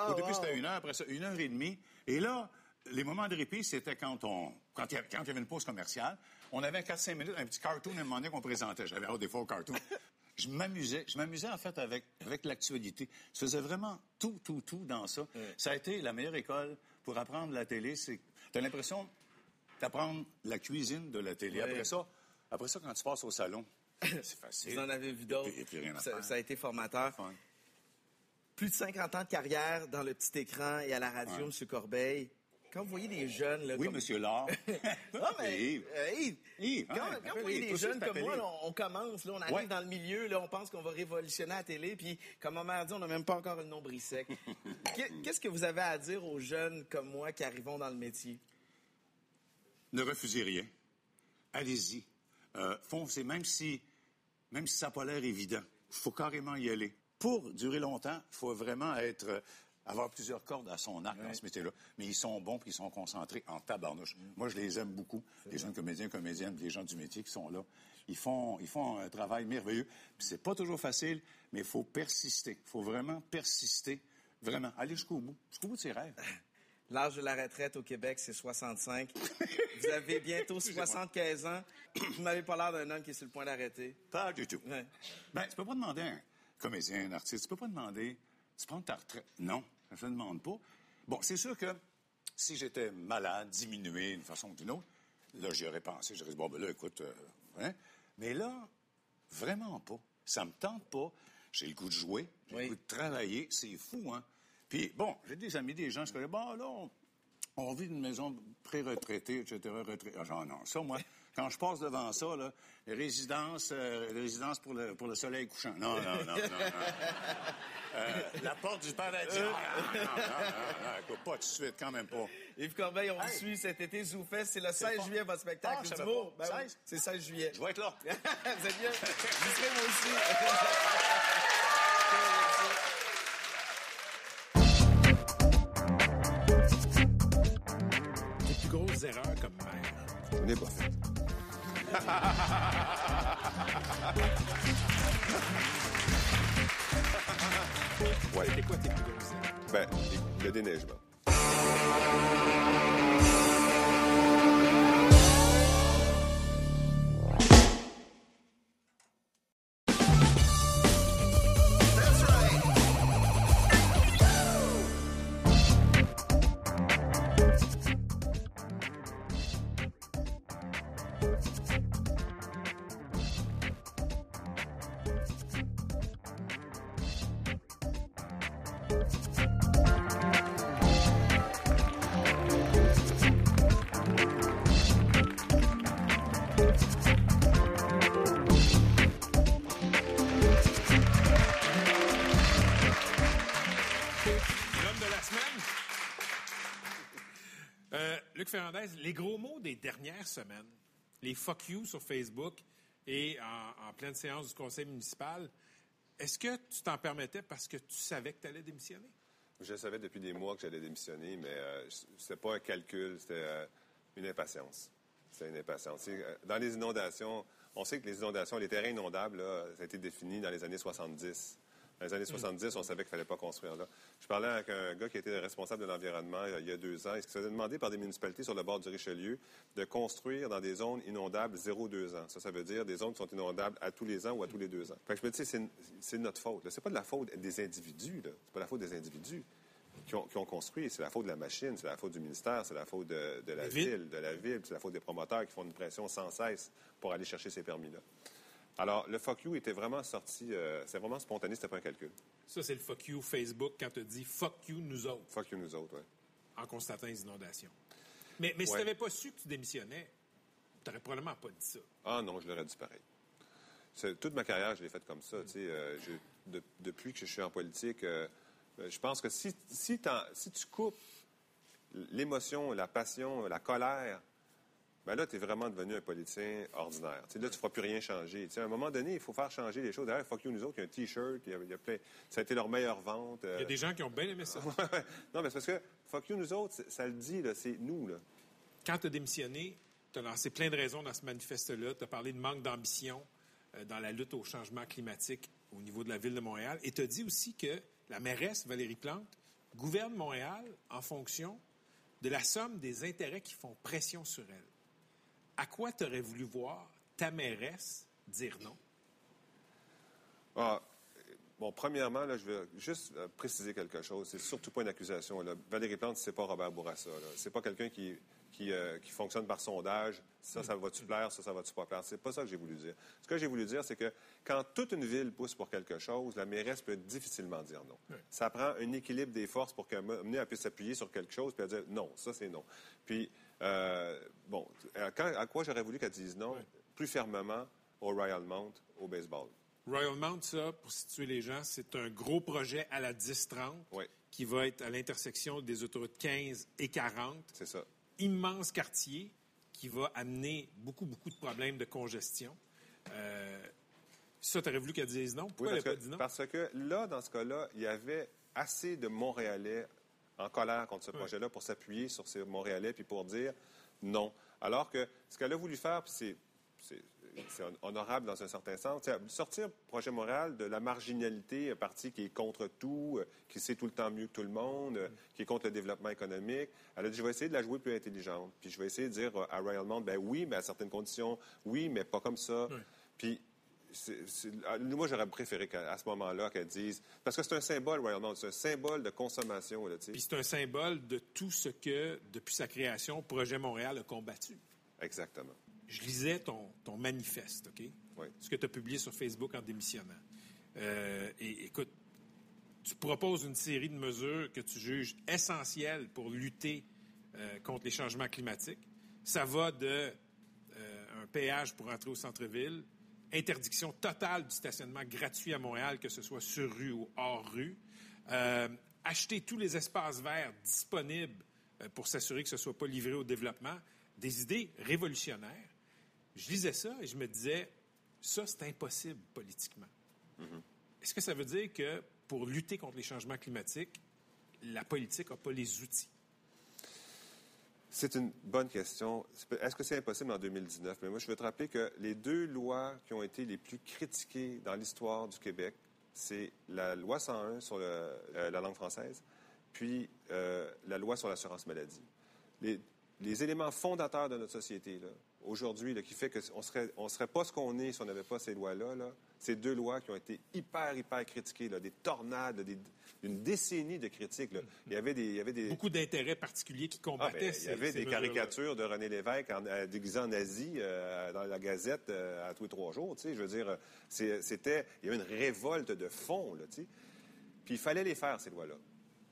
S4: au début,
S1: wow.
S4: c'était une heure, après ça, une heure et demie. Et là, les moments de répit, c'était quand on, quand il y avait- une pause commerciale, on avait 4-5 minutes, un petit cartoon à un moment donné qu'on présentait. J'avais hâte des fois au cartoon. Je m'amusais, je m'amusais en fait avec, avec l'actualité. Je faisais vraiment tout, tout, tout dans ça. Ça a été la meilleure école pour apprendre la télé. C'est, t'as l'impression d'apprendre la cuisine de la télé. Après ça, après ça, quand tu passes au salon, c'est facile.
S1: Vous en avez vu d'autres. Ça, ça a été formateur. Plus de 50 ans de carrière dans le petit écran et à la radio,
S4: Ouais.
S1: M. Corbeil. Quand vous voyez des jeunes... Là,
S4: Oui,
S1: comme-
S4: monsieur Laure.
S1: Non, mais,
S4: Yves.
S1: euh, Yves,
S4: Yves,
S1: quand,
S4: hein,
S1: quand
S4: appelle
S1: vous voyez
S4: Yves.
S1: des jeunes comme moi, là, on, on commence, là, on arrive
S4: Ouais.
S1: dans le milieu, là, on pense qu'on va révolutionner la télé, puis comme ma mère dit, on n'a même pas encore le nombril sec. Qu'est- Qu'est-ce que vous avez à dire aux jeunes comme moi qui arrivons dans le métier?
S4: Ne refusez rien. Allez-y. Euh, foncez, même si, même si ça n'a pas l'air évident. Il faut carrément y aller. Pour durer longtemps, il faut vraiment être, avoir plusieurs cordes à son arc dans ce métier-là. Mais ils sont bons puis ils sont concentrés en tabarnouche. Moi, je les aime beaucoup. Les jeunes comédiens, comédiennes, les gens du métier qui sont là. Ils font, ils font un travail merveilleux. Puis c'est pas toujours facile, mais il faut persister. Il faut vraiment persister. Vraiment. Aller jusqu'au bout. Jusqu'au bout de ses rêves.
S1: L'âge de la retraite au Québec, c'est 65. Vous avez bientôt 75 ans. Vous m'avez pas l'air d'un homme qui est sur le point d'arrêter.
S4: Pas du tout.
S1: Ouais.
S4: Ben, tu peux pas demander à un comédien, un artiste, tu peux pas demander, tu prends ta retraite? Non, je ne demande pas. Bon, c'est sûr que si j'étais malade, diminué d'une façon ou d'une autre, là, j'y aurais pensé. J'aurais dit, bon, ben là, écoute, euh, hein? Mais là, vraiment pas. Ça me tente pas. J'ai le goût de jouer, j'ai
S1: Oui.
S4: le goût de travailler. C'est fou, hein? Puis, bon, j'ai des amis, des gens, je connais, bon, là, on, on vit d'une maison pré-retraitée, etc., retraité. Ah, genre, non, ça, moi, quand je passe devant ça, là, résidence, euh, résidence pour le, pour le soleil couchant. Non, non, non, non, non. Euh, la porte du paradis. Ah, non, non, non, non, non, écoute, pas tout de suite, quand même pas.
S1: Yves Corbeil, on vous
S4: Hey.
S1: suit cet été, ZooFest. C'est le 16
S4: pas-
S1: juillet, votre spectacle.
S4: Ah.
S1: Ben oui,
S4: 16?
S1: c'est 16 juillet.
S4: Je vais être là.
S1: vous êtes bien? Vous serez moi aussi.
S3: Grosses erreurs comme mère.
S5: Je n'ai pas fait. Ouais.
S3: C'était quoi tes plus grosses?
S5: Ben, le déneigement.
S3: Luc Ferrandez, les gros mots des dernières semaines, les fuck you sur Facebook et en, pleine séance du conseil municipal, est-ce que tu t'en permettais parce que tu savais que tu allais démissionner?
S5: Je savais depuis des mois que j'allais démissionner, mais euh, c'était pas un calcul, c'était euh, une impatience. C'était une impatience. Euh, Dans les inondations, on sait que les inondations, les terrains inondables, ça a été défini dans les années 70. Dans les années 70, on savait qu'il fallait pas construire là. Je parlais avec un gars qui était responsable de l'environnement euh, il y a deux ans. Il se faisait demander par des municipalités sur le bord du Richelieu de construire dans des zones inondables 0-2 ans. Ça, ça veut dire des zones qui sont inondables à tous les ans ou à tous les deux ans. Fait que je me dis, c'est, notre faute. C'est pas de la faute des individus. C'est pas la faute des individus qui ont, qui ont construit. C'est la faute de la machine, c'est la faute du ministère, c'est la faute de, de la
S3: La ville.
S5: ville, de la ville, c'est la faute des promoteurs qui font une pression sans cesse pour aller chercher ces permis-là. Alors, le fuck you était vraiment sorti, euh, c'est vraiment spontané, c'était pas un calcul.
S3: Ça, c'est le fuck you Facebook quand tu dis fuck you nous autres
S5: Fuck you nous autres, ouais.
S3: en constatant les inondations. Mais, mais si tu n'avais pas su que tu démissionnais, tu n'aurais probablement pas dit ça.
S5: Ah non, je l'aurais dit pareil. C'est- toute ma carrière, je l'ai faite comme ça. euh, je- de- depuis que je suis en politique, euh, je pense que si, si tu coupes l'émotion, la passion, la colère, ben là, tu es vraiment devenu un politicien ordinaire. Là, tu ne feras plus rien changer. À un moment donné, il faut faire changer les choses. D'ailleurs, fuck you, nous autres, il y a un T-shirt, il y a, il y a plein... ça a été leur meilleure vente. euh,
S3: Il y a des gens qui ont bien aimé ça.
S5: non, mais c'est parce que fuck you, nous autres, ça le dit, c'est nous. Là.
S3: Quand tu as démissionné, tu as lancé plein de raisons dans ce manifeste-là. Tu as parlé de manque d'ambition euh, dans la lutte au changement climatique au niveau de la ville de Montréal. Et tu as dit aussi que la mairesse, Valérie Plante, gouverne Montréal en fonction de la somme des intérêts qui font pression sur elle. À quoi tu aurais voulu voir ta mairesse dire non?
S5: Ah, bon, premièrement, là, je vais juste euh, préciser quelque chose. C'est surtout pas une accusation. Là. Valérie Plante, c'est pas Robert Bourassa. C'est pas quelqu'un qui, qui, euh, qui fonctionne par sondage. Ça, ça va-tu plaire? Ça, ça va-tu pas plaire? C'est pas ça que j'ai voulu dire. Ce que j'ai voulu dire, c'est que quand toute une ville pousse pour quelque chose, la mairesse peut difficilement dire non. Ça prend un équilibre des forces pour qu'elle puisse s'appuyer sur quelque chose puis elle dire non, ça c'est non. Puis, euh, bon, à, quand- à quoi j'aurais voulu qu'elle dise non? Plus fermement au Royal Mount, au baseball?
S3: Royal Mount, ça, pour situer les gens, c'est un gros projet à la 10-30
S5: Oui.
S3: qui va être à l'intersection des autoroutes 15 et 40.
S5: C'est ça.
S3: immense quartier qui va amener beaucoup, beaucoup de problèmes de congestion. Euh, ça, tu aurais voulu qu'elle dise non? Pourquoi
S5: Oui,
S3: elle n'a pas dit non?
S5: parce que là, dans ce cas-là, il y avait assez de Montréalais en colère contre ce projet-là pour s'appuyer sur ces Montréalais puis pour dire non. Alors que ce qu'elle a voulu faire, c'est, honorable dans un certain sens. T'sais, sortir Projet Montréal de la marginalité, un parti qui est contre tout, euh, qui sait tout le temps mieux que tout le monde, euh, qui est contre le développement économique. Elle a dit, je vais essayer de la jouer plus intelligente. Puis je vais essayer de dire euh, à Royal Mount, ben oui, mais à certaines conditions, oui, mais pas comme ça. Puis ah, moi, j'aurais préféré qu'à ce moment-là qu'elle dise... Parce que c'est un symbole, Royal Mount, c'est un symbole de consommation. Là.
S3: Puis c'est un symbole de tout ce que, depuis sa création, Projet Montréal a combattu.
S5: Exactement.
S3: Je lisais ton, ton manifeste, OK?
S5: Oui.
S3: Ce que tu as publié sur Facebook en démissionnant. Euh, et écoute, tu proposes une série de mesures que tu juges essentielles pour lutter euh, contre les changements climatiques. Ça va de euh, un péage pour entrer au centre-ville, interdiction totale du stationnement gratuit à Montréal, que ce soit sur rue ou hors rue, euh, acheter tous les espaces verts disponibles euh, pour s'assurer que ce ne soit pas livré au développement, des idées révolutionnaires. Je lisais ça et je me disais, ça, c'est impossible politiquement. Est-ce que ça veut dire que pour lutter contre les changements climatiques, la politique n'a pas les outils?
S5: C'est une bonne question. Est-ce que c'est impossible en 2019? Mais moi, je veux te rappeler que les deux lois qui ont été les plus critiquées dans l'histoire du Québec, c'est la loi 101 sur euh, la langue française, puis euh, la loi sur l'assurance maladie. Les éléments fondateurs de notre société, là, aujourd'hui, qui fait qu'on ne serait, on serait pas ce qu'on est si on n'avait pas ces lois-là, là, ces deux lois qui ont été hyper, hyper critiquées, là, des tornades, des- une décennie de critiques. là. Il y avait des... Il y avait des
S3: Beaucoup d'intérêts particuliers qui
S5: ah,
S3: combattaient
S5: ben, il y avait des caricatures de René Lévesque en, euh, déguisé en Asie euh, dans la Gazette euh, à tous les trois jours. Tu sais, je veux dire, c'était, il y avait une révolte de fond, là, tu sais. Puis il fallait les faire ces lois-là.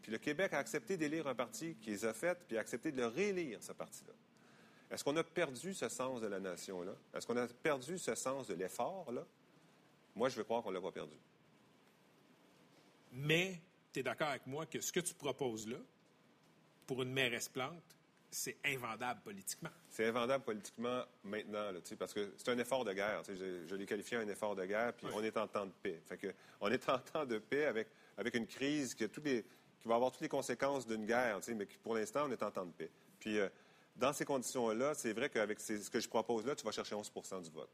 S5: Puis le Québec a accepté d'élire un parti qui les a faites, puis a accepté de le réélire ce parti-là. Est-ce qu'on a perdu ce sens de la nation là Est-ce qu'on a perdu ce sens de l'effort là Moi, je veux croire qu'on l'a pas perdu.
S3: Mais tu es d'accord avec moi que ce que tu proposes là, pour une mairesse plante, c'est invendable politiquement.
S5: C'est invendable politiquement maintenant, là, parce que c'est un effort de guerre. Je, je l'ai qualifié un effort de guerre, puis on est en temps de paix. Fait que, on est en temps de paix avec, avec une crise qui, a tous les- qui va avoir toutes les conséquences d'une guerre, mais qui, pour l'instant, on est en temps de paix. Puis, euh, dans ces conditions-là, c'est vrai qu'avec ce que je propose là, tu vas chercher 11% du vote.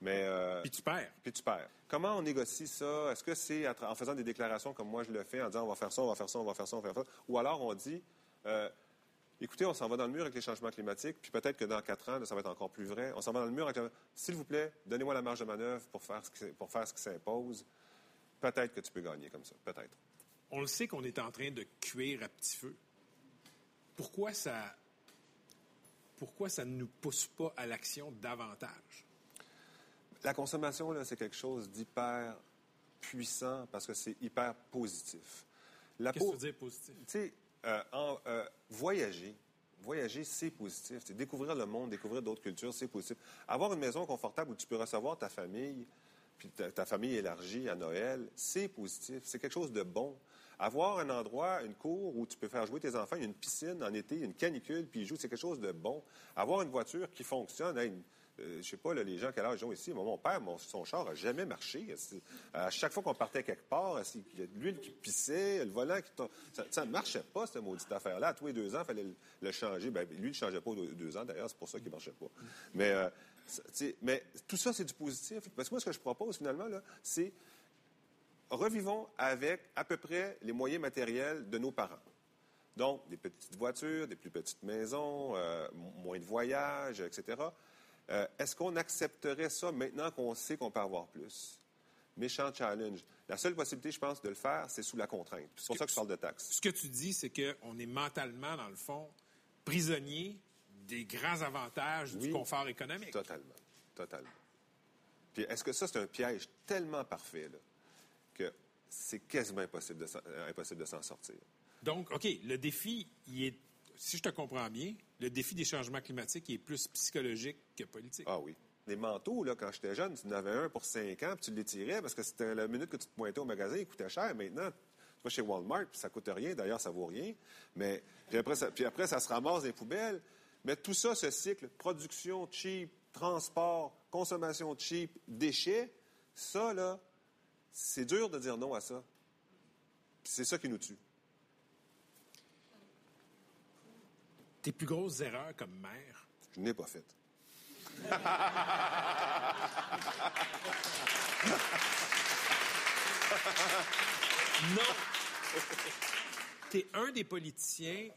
S5: Mais. euh,
S3: Puis tu perds.
S5: puis tu perds. Comment on négocie ça? Est-ce que c'est en faisant des déclarations comme moi je le fais, en disant on va faire ça, on va faire ça, on va faire ça, on va faire ça? Ou alors on dit, euh, écoutez, on s'en va dans le mur avec les changements climatiques, puis peut-être que dans quatre ans, là, ça va être encore plus vrai. On s'en va dans le mur avec, s'il vous plaît, donnez-moi la marge de manœuvre pour faire ce qui, pour faire ce qui s'impose. Peut-être que tu peux gagner comme ça. Peut-être.
S3: On le sait qu'on est en train de cuire à petit feu. Pourquoi ça, pourquoi ça ne nous pousse pas à l'action davantage?
S5: La consommation, là, c'est quelque chose d'hyper puissant parce que c'est hyper positif.
S3: Qu'est-ce que tu veux dire positif?
S5: Tu sais, euh, euh, voyager, voyager, c'est positif. Tu sais, découvrir le monde, découvrir d'autres cultures, c'est positif. Avoir une maison confortable où tu peux recevoir ta famille, puis ta, ta famille élargie à Noël, c'est positif. C'est quelque chose de bon. Avoir un endroit, une cour où tu peux faire jouer tes enfants, a une piscine en été, une canicule, puis ils jouent, c'est quelque chose de bon. Avoir une voiture qui fonctionne, hey, euh, je sais pas, les gens, quel âge ils ont ici. Moi, mon père, son char n'a jamais marché. C'est- À chaque fois qu'on partait quelque part, il y a de l'huile qui pissait, le volant qui Ça ne marchait pas, cette maudite affaire-là. Tous les deux ans, il fallait le, changer. Ben, lui, il ne changeait pas aux deux- ans, d'ailleurs, c'est pour ça qu'il ne marchait pas. Mais, euh, mais tout ça, c'est du positif. Parce que moi, ce que je propose, finalement, c'est revivons avec à peu près les moyens matériels de nos parents. Donc, des petites voitures, des plus petites maisons, euh, mo- moins de voyages, etc. Euh, Est-ce qu'on accepterait ça maintenant qu'on sait qu'on peut avoir plus? Méchant challenge. La seule possibilité, je pense, de le faire, c'est sous la contrainte. C'est pour ça que je parle de taxes.
S3: Ce que tu dis, c'est qu'on est mentalement, dans le fond, prisonnier des grands avantages du confort économique.
S5: Totalement. Totalement. Puis est-ce que ça, c'est un piège tellement parfait là, que c'est quasiment impossible de s'en- euh, impossible de s'en sortir?
S3: Donc, OK, le défi, il est, si je te comprends bien, le défi des changements climatiques il est plus psychologique que politique.
S5: Ah oui. Les manteaux, là, quand j'étais jeune, tu en avais un pour cinq ans, puis tu les tirais parce que c'était la minute que tu te pointais au magasin, il coûtait cher. Maintenant, tu vas chez Walmart, puis ça coûte rien. D'ailleurs, ça vaut rien. Mais puis après, ça, puis après, ça se ramasse dans les poubelles. Mais tout ça, ce cycle, production cheap, transport, consommation cheap, déchets, ça, là, c'est dur de dire non à ça. C'est ça qui nous tue.
S3: Tes plus grosses erreurs comme maire,
S5: Je n'ai pas fait.
S3: Non! T'es un des politiciens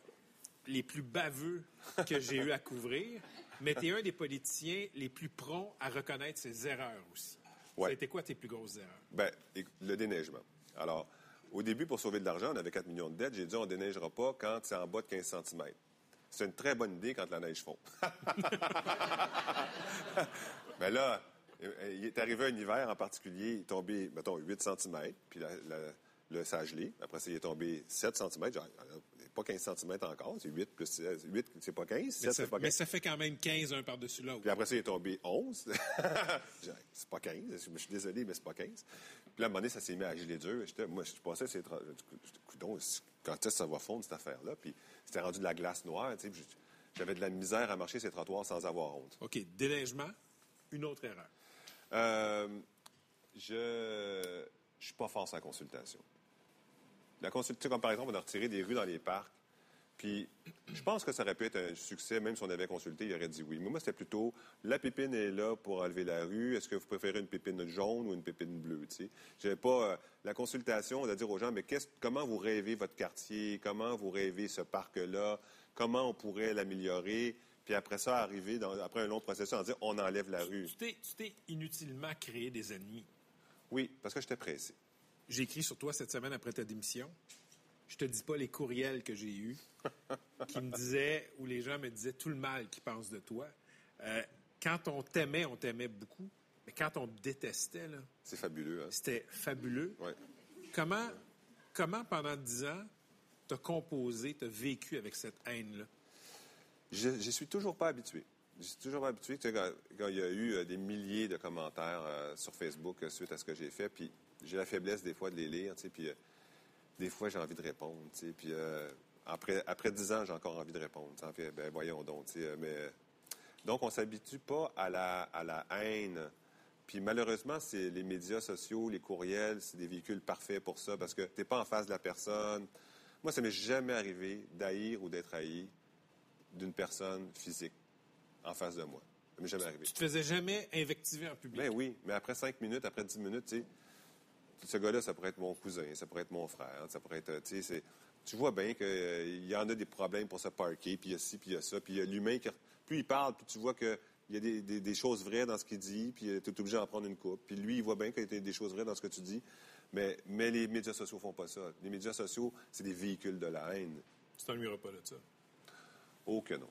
S3: les plus baveux que j'ai eu à couvrir, mais t'es un des politiciens les plus prompts à reconnaître ses erreurs aussi.
S5: Ouais.
S3: C'était quoi tes plus grosses erreurs?
S5: Ben, le déneigement. Alors, au début, pour sauver de l'argent, on avait 4 millions de dettes. J'ai dit, on ne déneigera pas quand c'est en bas de 15 cm. C'est une très bonne idée quand la neige fond. Mais là, euh, il est arrivé un hiver en particulier, il est tombé, mettons, 8 cm, puis la- la- le, ça a gelé. Après ça, il est tombé 7 cm. Genre, pas 15 cm encore, c'est 8 plus 16. 8, c'est pas 15, 7,
S3: Mais ça,
S5: c'est pas 15.
S3: mais ça fait quand même 15 un par-dessus l'autre.
S5: Puis après ça, il est tombé 11. J'ai dit, c'est pas 15. Je suis désolé, mais c'est pas 15. Puis là, à un moment donné, ça s'est mis à geler dur. Moi, je passais ces... tra- j'étais, Coudon, c'est- quand est-ce que ça va fondre, cette affaire-là? Puis c'était rendu de la glace noire, tu sais. puis J'avais de la misère à marcher ces trottoirs sans avoir honte.
S3: OK, déneigement, une autre erreur.
S5: Euh, je je suis pas fort sans consultation. La consultation, comme par exemple, on a retiré des rues dans les parcs. Puis, je pense que ça aurait pu être un succès, même si on avait consulté, il aurait dit oui. Mais moi, c'était plutôt, la pépine est là pour enlever la rue. Est-ce que vous préférez une pépine jaune ou une pépine bleue, tu sais? J'avais pas... euh, la consultation, on a dire aux gens, mais comment vous rêvez votre quartier? Comment vous rêvez ce parc-là? Comment on pourrait l'améliorer? Puis après ça, arriver, dans- après un long processus, en dire, on enlève la rue.
S3: Tu t'es inutilement créé des ennemis.
S5: Oui, parce que j'étais pressé.
S3: J'ai écrit sur toi cette semaine après ta démission. Je te dis pas les courriels que j'ai eus qui me disaient, où les gens me disaient tout le mal qu'ils pensent de toi. Euh, quand on t'aimait, on t'aimait beaucoup. Mais quand on te détestait, là,
S5: C'est fabuleux, hein?
S3: c'était fabuleux.
S5: Ouais.
S3: Comment, comment pendant dix ans, t'as composé, t'as vécu avec cette haine-là?
S5: Je ne suis toujours pas habitué. Je suis toujours pas habitué. Tu sais, quand, quand il y a eu euh, des milliers de commentaires euh, sur Facebook euh, suite à ce que j'ai fait, puis j'ai la faiblesse des fois de les lire, tu sais, puis euh, des fois j'ai envie de répondre, tu sais, puis euh, après, après 10 ans, j'ai encore envie de répondre. en fait, ben voyons donc, tu sais, euh, mais... donc, on s'habitue pas à la, à la haine. Puis malheureusement, c'est les médias sociaux, les courriels, c'est des véhicules parfaits pour ça, parce que tu n'es pas en face de la personne. Moi, ça m'est jamais arrivé d'haïr ou d'être haï d'une personne physique en face de moi. Ça m'est jamais arrivé.
S3: Tu te faisais jamais invectiver en public.
S5: Ben oui, mais après cinq minutes, après dix minutes, tu sais, ce gars-là, ça pourrait être mon cousin, ça pourrait être mon frère, ça pourrait être, tu sais, c'est- tu vois bien qu'il y en a des problèmes pour se parquer, puis il y a ci, puis il y a ça, puis il y a l'humain qui, plus il parle, plus tu vois qu'il y a des, des- des choses vraies dans ce qu'il dit, puis tu es obligé d'en prendre une coupe. Puis lui, il voit bien qu'il y a des choses vraies dans ce que tu dis, mais, mais les médias sociaux font pas ça. Les médias sociaux, c'est des véhicules de la haine.
S3: Tu t'ennuieras pas de ça.
S5: Oh que non.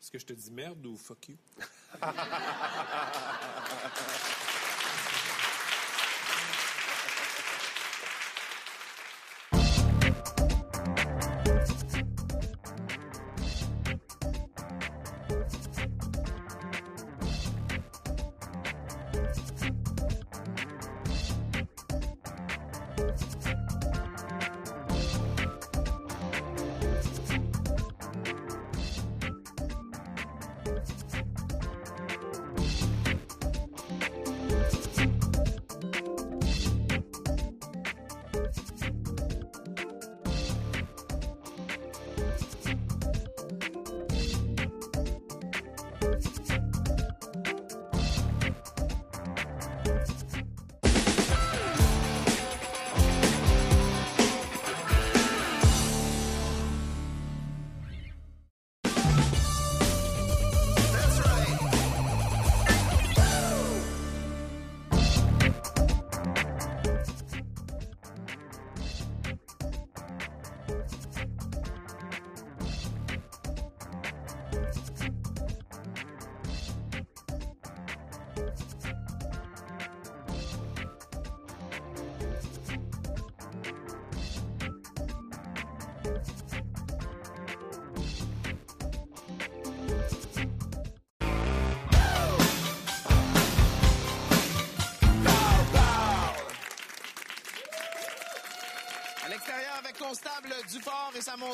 S3: Est-ce que je te dis merde ou fuck you?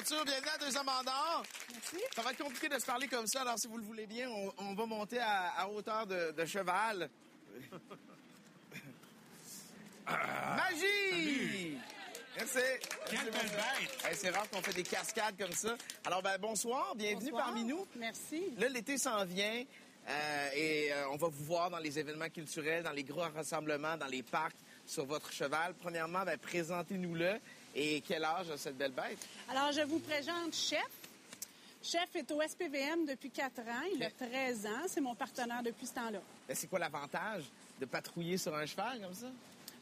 S1: Bienvenue à Deuxième Mandor. Merci. Ça va être compliqué de se parler comme ça, alors si vous le voulez bien, on, on va monter à, à hauteur de, de cheval. Magie! Merci.
S3: Quelle belle bête!
S1: Hey, c'est rare qu'on fait des cascades comme ça. Alors, ben, bonsoir, bienvenue
S6: Bonsoir.
S1: parmi nous.
S6: Merci.
S1: Là, l'été s'en vient. Euh, et euh, on va vous voir dans les événements culturels, dans les gros rassemblements, dans les parcs sur votre cheval. Premièrement, ben, présentez-nous-le. Et quel âge a cette belle bête?
S6: Alors, je vous présente Chef. Chef est au SPVM depuis 4 ans. Il a 13 ans. C'est mon partenaire depuis ce temps-là.
S1: Ben, c'est quoi l'avantage de patrouiller sur un cheval comme ça?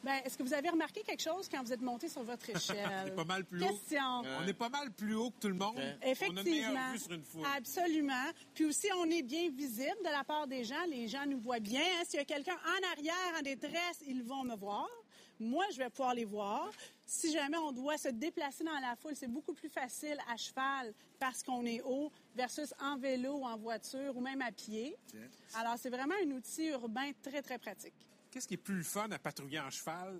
S6: Ben, est-ce que vous avez remarqué quelque chose quand vous êtes monté sur votre échelle?
S3: On est pas mal plus haut.
S6: Question.
S3: On est pas mal plus haut que tout le monde. On a une
S6: Effectivement.
S3: meilleure vue sur une foule.
S6: Absolument. Puis aussi, on est bien visible de la part des gens. Les gens nous voient bien. hein. S'il y a quelqu'un en arrière en détresse, ils vont me voir. Moi, je vais pouvoir les voir. Si jamais on doit se déplacer dans la foule, c'est beaucoup plus facile à cheval parce qu'on est haut versus en vélo ou en voiture ou même à pied. Alors, c'est vraiment un outil urbain très, très pratique.
S3: Qu'est-ce qui est plus fun à patrouiller en cheval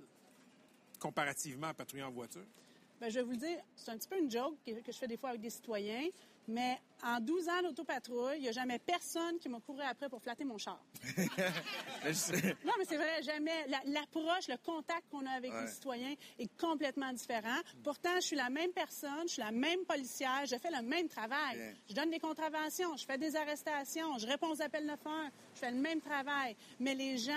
S3: comparativement à patrouiller en voiture?
S6: Ben, je vais vous le dire, c'est un petit peu une joke que je fais des fois avec des citoyens, mais en 12 ans d'autopatrouille, il n'y a jamais personne qui m'a couru après pour flatter mon char. Non, mais c'est vrai, jamais. La- L'approche, le contact qu'on a avec
S1: Ouais.
S6: les citoyens est complètement différent. Pourtant, je suis la même personne, je suis la même policière, je fais le même travail.
S1: Bien.
S6: Je donne des contraventions, je fais des arrestations, je réponds aux appels 911, je fais le même travail. Mais les gens,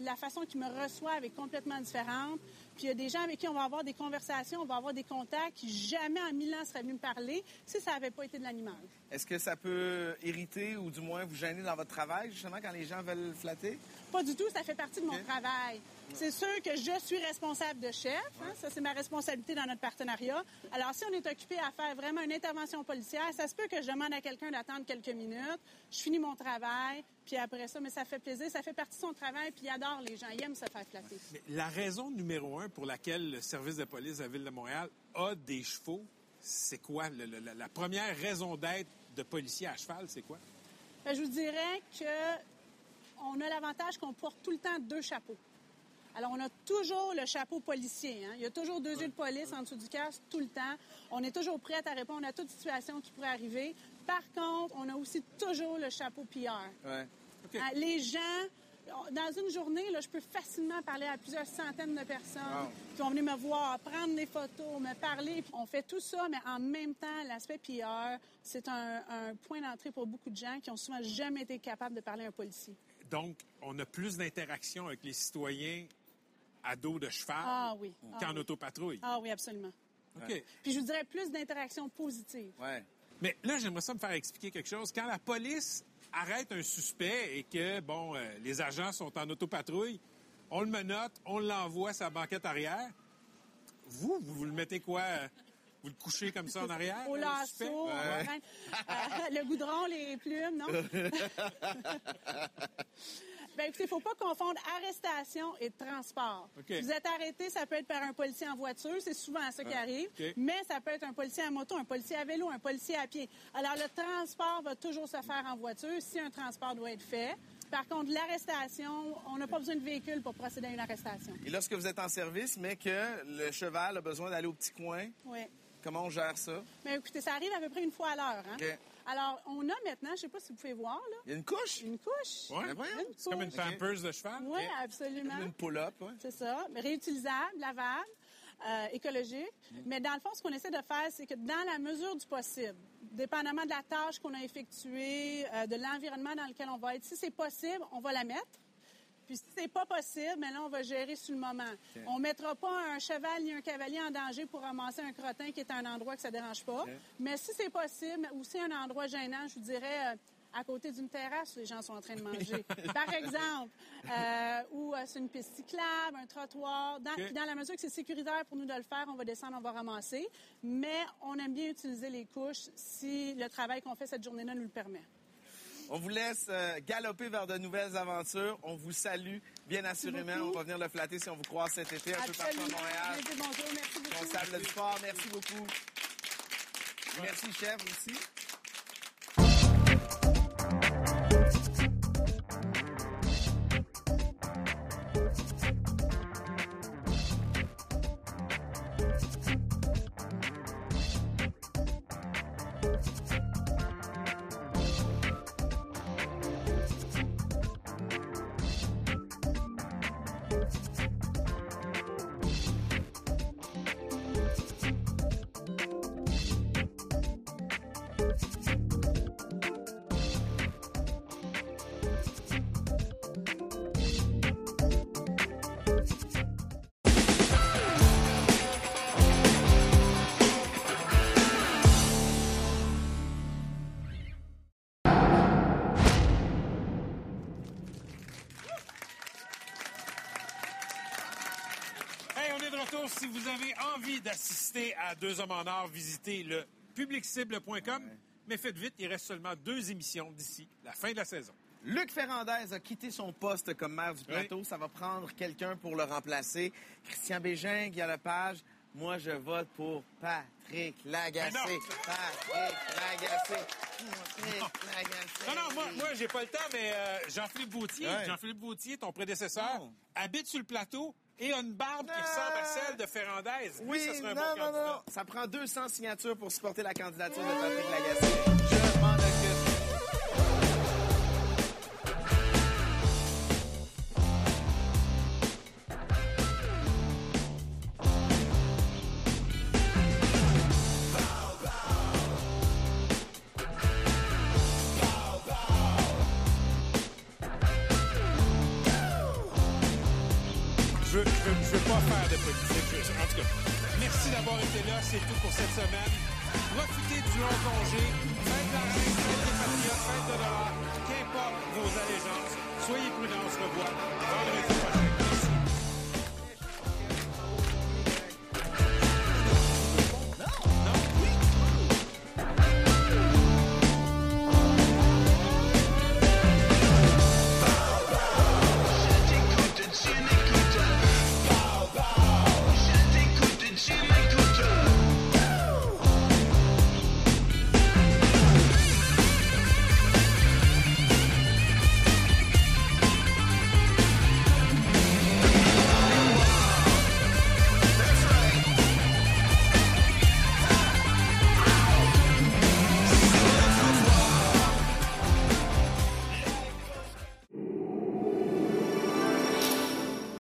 S6: la façon qu'ils me reçoivent est complètement différente. Puis il y a des gens avec qui on va avoir des conversations, on va avoir des contacts qui jamais en mille ans seraient venus me parler si ça n'avait pas été de l'animal.
S1: Est-ce que ça peut irriter ou du moins vous gêner dans votre travail, justement, quand les gens veulent flatter?
S6: Pas du tout, ça fait partie de mon travail. C'est sûr que je suis responsable de chef. hein, ça, c'est ma responsabilité dans notre partenariat. Alors, si on est occupé à faire vraiment une intervention policière, ça se peut que je demande à quelqu'un d'attendre quelques minutes. Je finis mon travail, puis après ça, mais ça fait plaisir. Ça fait partie de son travail, puis il adore les gens. Il aime se faire flatter.
S3: Mais la raison numéro un pour laquelle le service de police de la Ville de Montréal a des chevaux, c'est quoi? Le- le- la, la première raison d'être de policier à cheval, c'est quoi?
S6: Ben, je vous dirais que on a l'avantage qu'on porte tout le temps deux chapeaux. Alors, on a toujours le chapeau policier. hein. Il y a toujours deux yeux de police en dessous du casque tout le temps. On est toujours prêt à répondre à toute situation qui pourrait arriver. Par contre, on a aussi toujours le chapeau.
S1: Ouais.
S3: OK.
S6: Ah, Les gens, dans une journée, là, je peux facilement parler à plusieurs centaines de personnes
S1: Wow.
S6: qui vont venir me voir, prendre des photos, me parler. On fait tout ça, mais en même temps, l'aspect PR, c'est un, un point d'entrée pour beaucoup de gens qui ont souvent jamais été capables de parler à un policier.
S3: Donc, on a plus d'interaction avec les citoyens à dos de cheval
S6: Ah oui. Ah
S3: qu'en
S6: oui.
S3: autopatrouille.
S6: Ah oui, absolument.
S3: OK.
S6: Puis je vous dirais plus d'interactions positives.
S1: Ouais.
S3: Mais là, j'aimerais ça me faire expliquer quelque chose. Quand la police arrête un suspect et que, bon, euh, les agents sont en autopatrouille, on le menotte, on l'envoie à sa banquette arrière. Vous, vous, vous le mettez quoi? euh, Vous le couchez comme ça en arrière?
S6: Au
S3: le
S6: lasso, euh, le goudron, les plumes, non? ben écoutez, il ne faut pas confondre arrestation et transport. Vous êtes arrêté, ça peut être par un policier en voiture, c'est souvent ça qui
S3: Ah,
S6: arrive, mais ça peut être un policier à moto, un policier à vélo, un policier à pied. Alors le transport va toujours se faire en voiture si un transport doit être fait. Par contre, l'arrestation, on n'a pas besoin de véhicule pour procéder à une arrestation.
S1: Et lorsque vous êtes en service, mais que le cheval a besoin d'aller au petit coin,
S6: Oui.
S1: comment on gère ça?
S6: Mais écoutez, ça arrive à peu près une fois à l'heure. hein? Alors, on a maintenant, je ne sais pas si vous pouvez voir, là,
S1: Il y a une couche?
S6: une couche. Une
S3: C'est comme une pampers de cheval?
S6: Oui, absolument.
S1: Une pull-up, ouais.
S6: C'est ça. Réutilisable, lavable, euh, écologique. Mais dans le fond, ce qu'on essaie de faire, c'est que dans la mesure du possible, dépendamment de la tâche qu'on a effectuée, euh, de l'environnement dans lequel on va être, si c'est possible, on va la mettre. Puis si c'est pas possible, mais là, on va gérer sur le moment. On mettra pas un cheval ni un cavalier en danger pour ramasser un crottin qui est à un endroit que ça dérange pas. Mais si c'est possible, ou si un endroit gênant, je vous dirais, euh, à côté d'une terrasse où les gens sont en train de manger. Par exemple, euh, ou euh, c'est une piste cyclable, un trottoir. Dans, dans la mesure que c'est sécuritaire pour nous de le faire, on va descendre, on va ramasser. Mais on aime bien utiliser les couches si le travail qu'on fait cette journée-là nous le permet.
S1: On vous laisse euh, galoper vers de nouvelles aventures. On vous salue, bien assurément. On va venir le flatter si on vous croise cet été un peu partout à Montréal.
S6: Merci, bonjour, merci beaucoup.
S1: Responsable du sport, merci beaucoup. Merci, chef, aussi.
S3: Envie d'assister à Deux Hommes en Or, visitez le publiccible.com. Mais faites vite, il reste seulement deux émissions d'ici la fin de la saison.
S1: Luc Ferrandez a quitté son poste comme maire du plateau. Ça va prendre quelqu'un pour le remplacer. Christian Bégin, Guy Lepage. Moi, je vote pour Patrick Lagacé.
S3: Non.
S1: Patrick Lagacé. Patrick Lagacé.
S3: Non, non, moi, moi j'ai pas le temps, mais euh, Jean-Philippe Bautier,
S1: Ouais.
S3: Jean-Philippe Bautier, ton prédécesseur,
S1: Non.
S3: habite sur le plateau et a une barbe qui ressemble à celle de Ferrandez. Lui,
S1: Oui,
S3: ça serait un
S1: non,
S3: bon
S1: non,
S3: candidat.
S1: non. Ça prend 200 signatures pour supporter la candidature de Patrick Lagacé. Je m'en occupe.